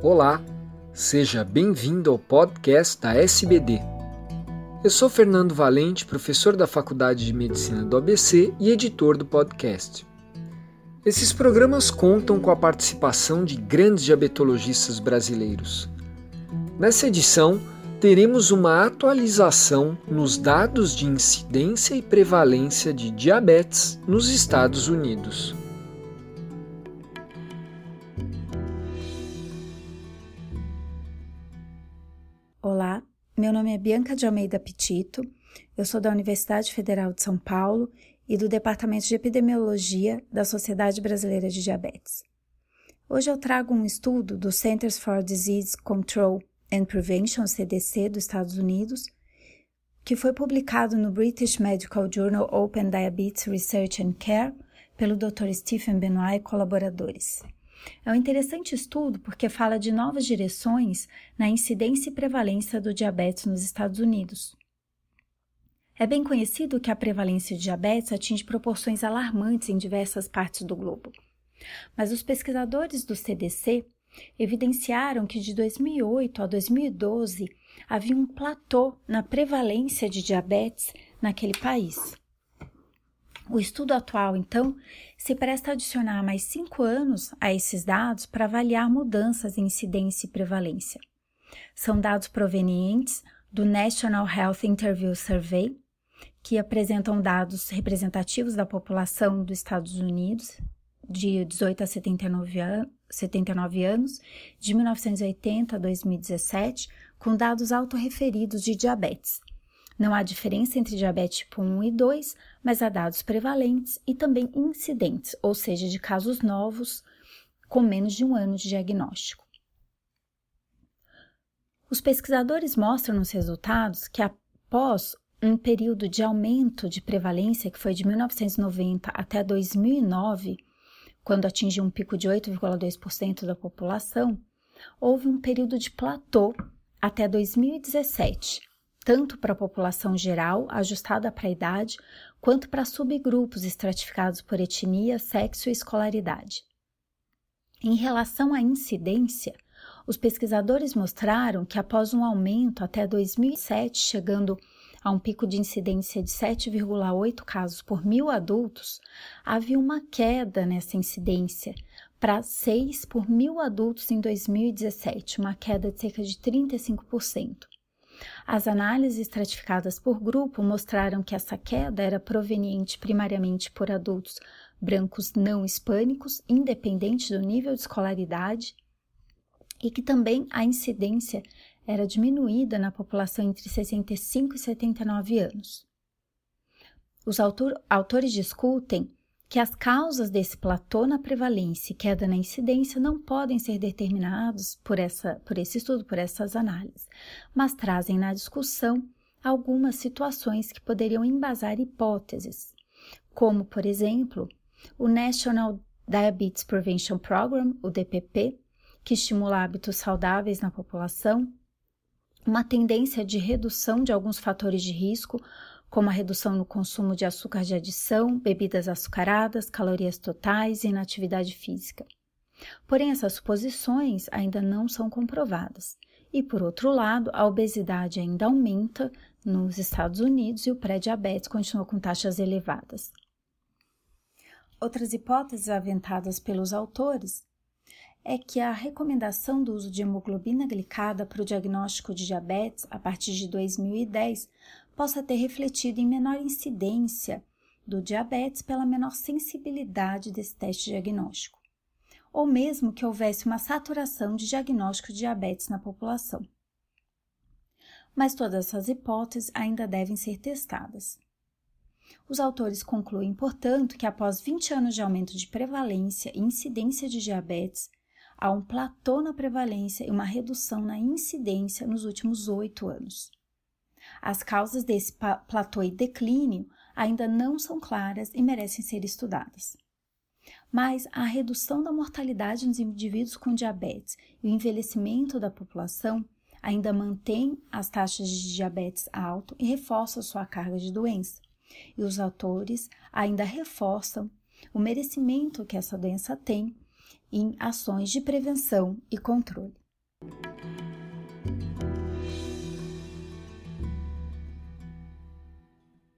Olá, seja bem-vindo ao podcast da SBD. Eu sou Fernando Valente, professor da Faculdade de Medicina do ABC e editor do podcast. Esses programas contam com a participação de grandes diabetologistas brasileiros. Nessa edição, teremos uma atualização nos dados de incidência e prevalência de diabetes nos Estados Unidos. Nome é Bianca de Almeida Petito, eu sou da Universidade Federal de São Paulo e do Departamento de Epidemiologia da Sociedade Brasileira de Diabetes. Hoje eu trago um estudo do Centers for Disease Control and Prevention, CDC, dos Estados Unidos, que foi publicado no British Medical Journal Open Diabetes Research and Care pelo Dr. Stephen Benoit e colaboradores. É um interessante estudo porque fala de novas direções na incidência e prevalência do diabetes nos Estados Unidos. É bem conhecido que a prevalência de diabetes atinge proporções alarmantes em diversas partes do globo. Mas os pesquisadores do CDC evidenciaram que de 2008 a 2012 havia um platô na prevalência de diabetes naquele país. O estudo atual, então, se presta a adicionar mais cinco anos a esses dados para avaliar mudanças em incidência e prevalência. São dados provenientes do National Health Interview Survey, que apresentam dados representativos da população dos Estados Unidos de 18 a 79, an 79 anos, de 1980 a 2017, com dados autorreferidos de diabetes. Não há diferença entre diabetes tipo 1 e 2, mas há dados prevalentes e também incidentes, ou seja, de casos novos com menos de um ano de diagnóstico. Os pesquisadores mostram nos resultados que após um período de aumento de prevalência que foi de 1990 até 2009, quando atingiu um pico de 8,2% da população, houve um período de platô até 2017, tanto para a população geral, ajustada para a idade, quanto para subgrupos estratificados por etnia, sexo e escolaridade. Em relação à incidência, os pesquisadores mostraram que após um aumento até 2007, chegando a um pico de incidência de 7,8 casos por mil adultos, havia uma queda nessa incidência para 6 por mil adultos em 2017, uma queda de cerca de 35%. As análises estratificadas por grupo mostraram que essa queda era proveniente primariamente por adultos brancos não hispânicos, independente do nível de escolaridade, e que também a incidência era diminuída na população entre 65 e 79 anos. Os autor, autores discutem que as causas desse platô na prevalência e queda na incidência não podem ser determinados por, essa, por esse estudo, por essas análises, mas trazem na discussão algumas situações que poderiam embasar hipóteses, como, por exemplo, o National Diabetes Prevention Program, o DPP, que estimula hábitos saudáveis na população, uma tendência de redução de alguns fatores de risco, como a redução no consumo de açúcar de adição, bebidas açucaradas, calorias totais e inatividade física. Porém, essas suposições ainda não são comprovadas. E, por outro lado, a obesidade ainda aumenta nos Estados Unidos e o pré-diabetes continua com taxas elevadas. Outras hipóteses aventadas pelos autores é que a recomendação do uso de hemoglobina glicada para o diagnóstico de diabetes a partir de 2010 possa ter refletido em menor incidência do diabetes pela menor sensibilidade desse teste diagnóstico, ou mesmo que houvesse uma saturação de diagnóstico de diabetes na população. Mas todas essas hipóteses ainda devem ser testadas. Os autores concluem, portanto, que após 20 anos de aumento de prevalência e incidência de diabetes, há um platô na prevalência e uma redução na incidência nos últimos oito anos. As causas desse platô e declínio ainda não são claras e merecem ser estudadas. Mas a redução da mortalidade nos indivíduos com diabetes e o envelhecimento da população ainda mantém as taxas de diabetes alto e reforçam sua carga de doença. E os autores ainda reforçam o merecimento que essa doença tem em ações de prevenção e controle.